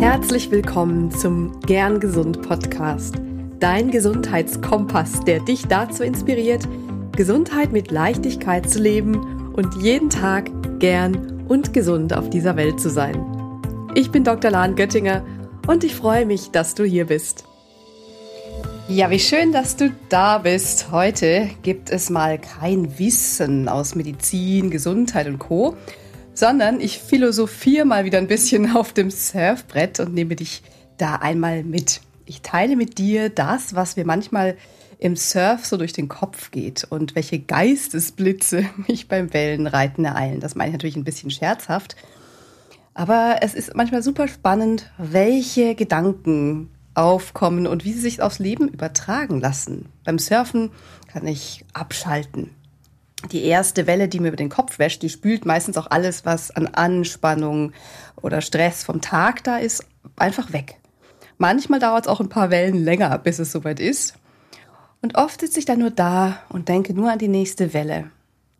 Herzlich willkommen zum Gern Gesund Podcast, dein Gesundheitskompass, der dich dazu inspiriert, Gesundheit mit Leichtigkeit zu leben und jeden Tag gern und gesund auf dieser Welt zu sein. Ich bin Dr. Lahn Göttinger und ich freue mich, dass du hier bist. Ja, wie schön, dass du da bist. Heute gibt es mal kein Wissen aus Medizin, Gesundheit und Co, sondern ich philosophiere mal wieder ein bisschen auf dem Surfbrett und nehme dich da einmal mit. Ich teile mit dir das, was wir manchmal im Surf so durch den Kopf geht und welche Geistesblitze mich beim Wellenreiten ereilen. Das meine ich natürlich ein bisschen scherzhaft. Aber es ist manchmal super spannend, welche Gedanken aufkommen und wie sie sich aufs Leben übertragen lassen. Beim Surfen kann ich abschalten. Die erste Welle, die mir über den Kopf wäscht, die spült meistens auch alles, was an Anspannung oder Stress vom Tag da ist, einfach weg. Manchmal dauert es auch ein paar Wellen länger, bis es soweit ist. Und oft sitze ich dann nur da und denke nur an die nächste Welle.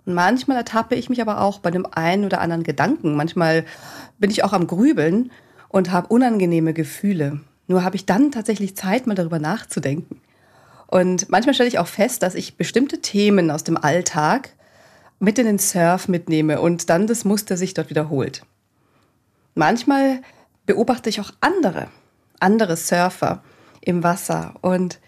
Und manchmal ertappe ich mich aber auch bei dem einen oder anderen Gedanken. Manchmal bin ich auch am Grübeln und habe unangenehme Gefühle. Nur habe ich dann tatsächlich Zeit, mal darüber nachzudenken. Und manchmal stelle ich auch fest, dass ich bestimmte Themen aus dem Alltag mit in den Surf mitnehme und dann das Muster sich dort wiederholt. Manchmal beobachte ich auch andere, andere Surfer im Wasser. Und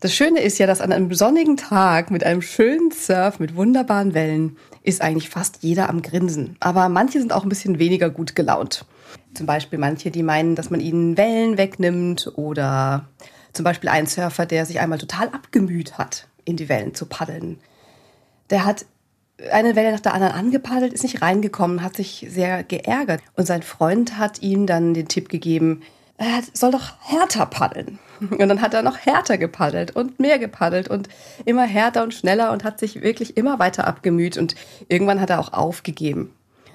das Schöne ist ja, dass an einem sonnigen Tag mit einem schönen Surf mit wunderbaren Wellen ist eigentlich fast jeder am Grinsen. Aber manche sind auch ein bisschen weniger gut gelaunt. Zum Beispiel manche, die meinen, dass man ihnen Wellen wegnimmt oder zum Beispiel ein Surfer, der sich einmal total abgemüht hat, in die Wellen zu paddeln. Der hat eine Welle nach der anderen angepaddelt, ist nicht reingekommen, hat sich sehr geärgert. Und sein Freund hat ihm dann den Tipp gegeben, er soll doch härter paddeln. Und dann hat er noch härter gepaddelt und mehr gepaddelt und immer härter und schneller und hat sich wirklich immer weiter abgemüht und irgendwann hat er auch aufgegeben.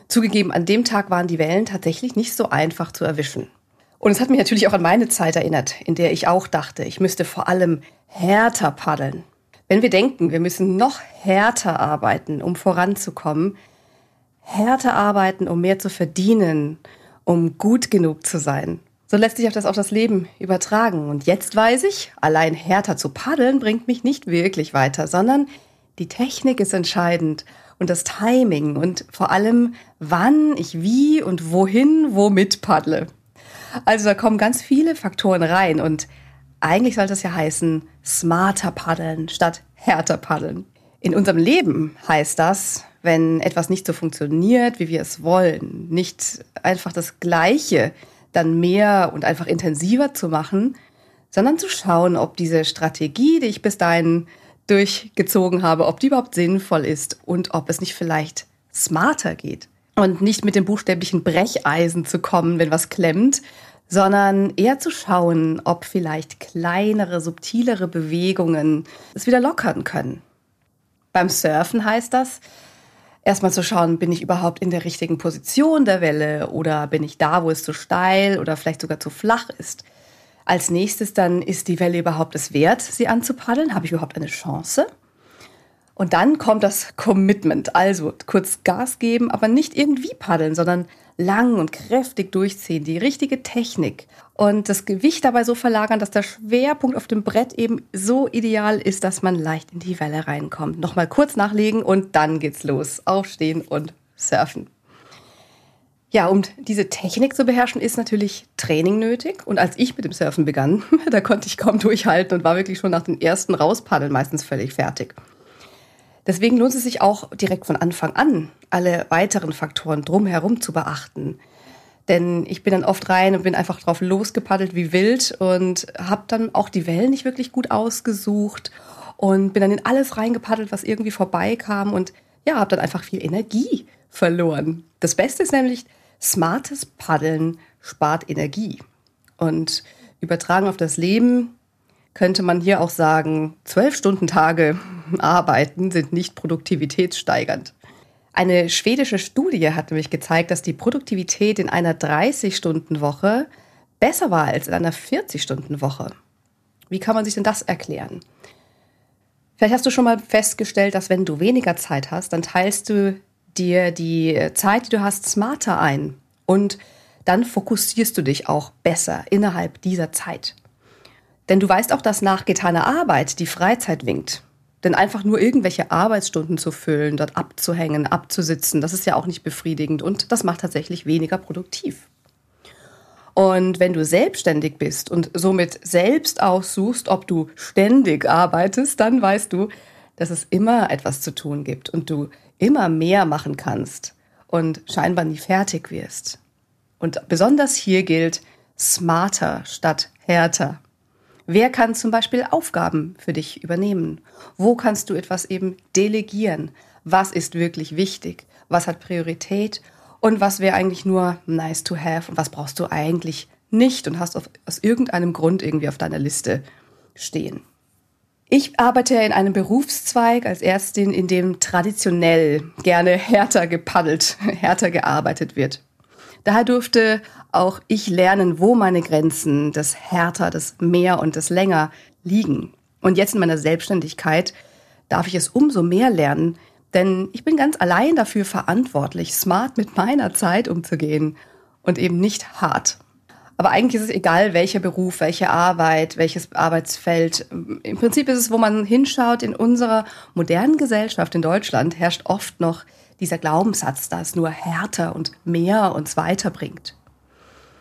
Zugegeben, an dem Tag waren die Wellen tatsächlich nicht so einfach zu erwischen. Und es hat mich natürlich auch an meine Zeit erinnert, in der ich auch dachte, ich müsste vor allem härter paddeln. Wenn wir denken, wir müssen noch härter arbeiten, um voranzukommen, härter arbeiten, um mehr zu verdienen, um gut genug zu sein, so lässt sich auch das auf das Leben übertragen. Und jetzt weiß ich, allein härter zu paddeln bringt mich nicht wirklich weiter, sondern die Technik ist entscheidend und das Timing und vor allem, wann ich wie und wohin womit paddle. Also da kommen ganz viele Faktoren rein und eigentlich sollte es ja heißen, smarter paddeln statt härter paddeln. In unserem Leben heißt das, wenn etwas nicht so funktioniert, wie wir es wollen, nicht einfach das Gleiche, dann mehr und einfach intensiver zu machen, sondern zu schauen, ob diese Strategie, die ich bis dahin durchgezogen habe, ob die überhaupt sinnvoll ist und ob es nicht vielleicht smarter geht. Und nicht mit dem buchstäblichen Brecheisen zu kommen, wenn was klemmt, sondern eher zu schauen, ob vielleicht kleinere, subtilere Bewegungen es wieder lockern können. Beim Surfen heißt das, erstmal zu schauen, bin ich überhaupt in der richtigen Position der Welle oder bin ich da, wo es zu steil oder vielleicht sogar zu flach ist. Als nächstes dann, ist die Welle überhaupt es wert, sie anzupaddeln? Habe ich überhaupt eine Chance? Und dann kommt das Commitment, also kurz Gas geben, aber nicht irgendwie paddeln, sondern lang und kräftig durchziehen, die richtige Technik und das Gewicht dabei so verlagern, dass der Schwerpunkt auf dem Brett eben so ideal ist, dass man leicht in die Welle reinkommt. Nochmal kurz nachlegen und dann geht's los. Aufstehen und surfen. Ja, um diese Technik zu beherrschen, ist natürlich Training nötig. Und als ich mit dem Surfen begann, da konnte ich kaum durchhalten und war wirklich schon nach den ersten Rauspaddeln meistens völlig fertig. Deswegen lohnt es sich auch direkt von Anfang an, alle weiteren Faktoren drumherum zu beachten. Denn ich bin dann oft rein und bin einfach drauf losgepaddelt wie wild und habe dann auch die Wellen nicht wirklich gut ausgesucht und bin dann in alles reingepaddelt, was irgendwie vorbeikam und ja, habe dann einfach viel Energie verloren. Das Beste ist nämlich, Smartes Paddeln spart Energie. Und übertragen auf das Leben könnte man hier auch sagen, zwölf Stunden Tage arbeiten sind nicht produktivitätssteigernd. Eine schwedische Studie hat nämlich gezeigt, dass die Produktivität in einer 30-Stunden-Woche besser war als in einer 40-Stunden-Woche. Wie kann man sich denn das erklären? Vielleicht hast du schon mal festgestellt, dass wenn du weniger Zeit hast, dann teilst du dir die Zeit, die du hast, smarter ein. Und dann fokussierst du dich auch besser innerhalb dieser Zeit. Denn du weißt auch, dass nach getaner Arbeit die Freizeit winkt. Denn einfach nur irgendwelche Arbeitsstunden zu füllen, dort abzuhängen, abzusitzen, das ist ja auch nicht befriedigend und das macht tatsächlich weniger produktiv. Und wenn du selbstständig bist und somit selbst aussuchst, ob du ständig arbeitest, dann weißt du, dass es immer etwas zu tun gibt und du immer mehr machen kannst und scheinbar nie fertig wirst. Und besonders hier gilt smarter statt härter. Wer kann zum Beispiel Aufgaben für dich übernehmen? Wo kannst du etwas eben delegieren? Was ist wirklich wichtig? Was hat Priorität? Und was wäre eigentlich nur nice to have? Und was brauchst du eigentlich nicht und hast auf, aus irgendeinem Grund irgendwie auf deiner Liste stehen? Ich arbeite in einem Berufszweig als Ärztin, in dem traditionell gerne härter gepaddelt, härter gearbeitet wird. Daher durfte auch ich lernen, wo meine Grenzen des härter, des mehr und des länger liegen. Und jetzt in meiner Selbstständigkeit darf ich es umso mehr lernen, denn ich bin ganz allein dafür verantwortlich, smart mit meiner Zeit umzugehen und eben nicht hart. Aber eigentlich ist es egal, welcher Beruf, welche Arbeit, welches Arbeitsfeld. Im Prinzip ist es, wo man hinschaut, in unserer modernen Gesellschaft in Deutschland herrscht oft noch dieser Glaubenssatz, dass nur härter und mehr uns weiterbringt.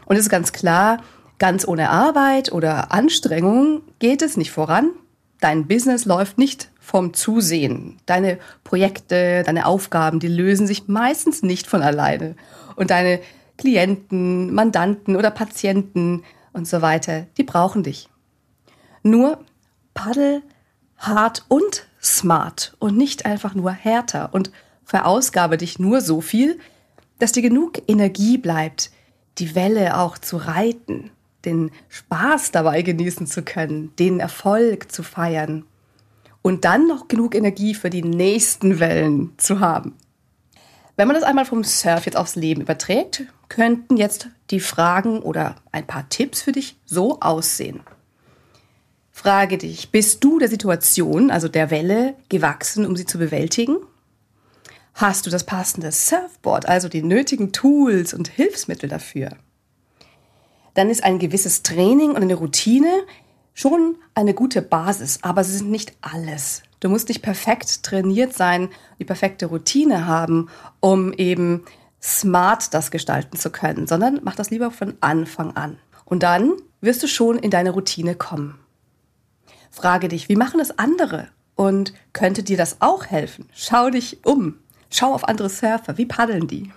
Und es ist ganz klar, ganz ohne Arbeit oder Anstrengung geht es nicht voran. Dein Business läuft nicht vom Zusehen. Deine Projekte, deine Aufgaben, die lösen sich meistens nicht von alleine. Und deine Klienten, Mandanten oder Patienten und so weiter, die brauchen dich. Nur paddel hart und smart und nicht einfach nur härter und verausgabe dich nur so viel, dass dir genug Energie bleibt, die Welle auch zu reiten, den Spaß dabei genießen zu können, den Erfolg zu feiern und dann noch genug Energie für die nächsten Wellen zu haben. Wenn man das einmal vom Surf jetzt aufs Leben überträgt, könnten jetzt die Fragen oder ein paar Tipps für dich so aussehen. Frage dich, bist du der Situation, also der Welle, gewachsen, um sie zu bewältigen? Hast du das passende Surfboard, also die nötigen Tools und Hilfsmittel dafür? Dann ist ein gewisses Training und eine Routine schon eine gute Basis, aber sie sind nicht alles. Du musst nicht perfekt trainiert sein, die perfekte Routine haben, um eben smart das gestalten zu können, sondern mach das lieber von Anfang an. Und dann wirst du schon in deine Routine kommen. Frage dich, wie machen es andere? Und könnte dir das auch helfen? Schau dich um. Schau auf andere Surfer, wie paddeln die?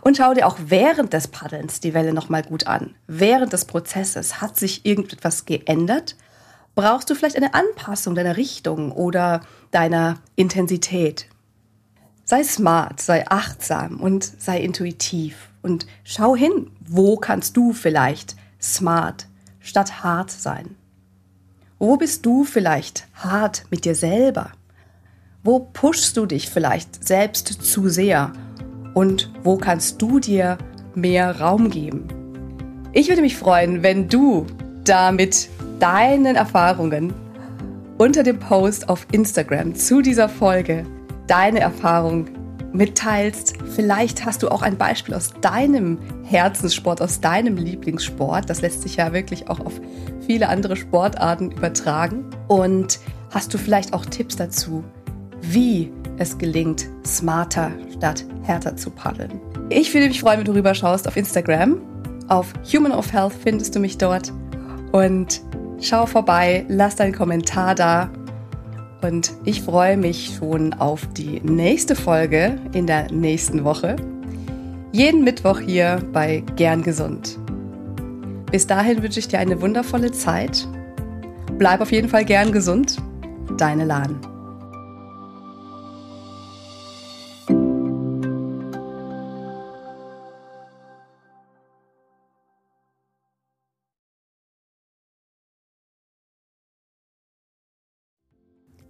Und schau dir auch während des Paddelns die Welle nochmal gut an. Während des Prozesses hat sich irgendetwas geändert? Brauchst du vielleicht eine Anpassung deiner Richtung oder deiner Intensität? Sei smart, sei achtsam und sei intuitiv und schau hin, wo kannst du vielleicht smart statt hart sein? Wo bist du vielleicht hart mit dir selber? Wo pushst du dich vielleicht selbst zu sehr? Und wo kannst du dir mehr Raum geben? Ich würde mich freuen, wenn du da mit deinen Erfahrungen unter dem Post auf Instagram zu dieser Folge deine Erfahrung mitteilst. Vielleicht hast du auch ein Beispiel aus deinem Herzenssport, aus deinem Lieblingssport. Das lässt sich ja wirklich auch auf viele andere Sportarten übertragen. Und hast du vielleicht auch Tipps dazu, wie es gelingt, smarter statt härter zu paddeln. Ich würde mich freuen, wenn du rüberschaust auf Instagram. Auf Human of Health findest du mich dort. Und schau vorbei, lass deinen Kommentar da. Und ich freue mich schon auf die nächste Folge in der nächsten Woche. Jeden Mittwoch hier bei Gern Gesund. Bis dahin wünsche ich dir eine wundervolle Zeit. Bleib auf jeden Fall gern gesund. Deine Lahn.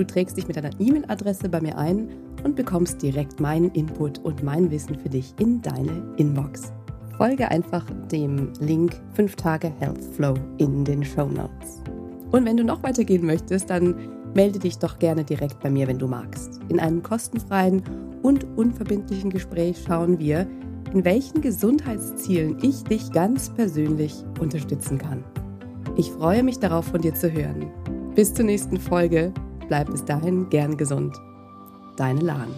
Du trägst dich mit deiner E-Mail-Adresse bei mir ein und bekommst direkt meinen Input und mein Wissen für dich in deine Inbox. Folge einfach dem Link 5 Tage Health Flow in den Show Notes. Und wenn du noch weitergehen möchtest, dann melde dich doch gerne direkt bei mir, wenn du magst. In einem kostenfreien und unverbindlichen Gespräch schauen wir, in welchen Gesundheitszielen ich dich ganz persönlich unterstützen kann. Ich freue mich darauf, von dir zu hören. Bis zur nächsten Folge. Bleib bis dahin gern gesund. Deine Lahn.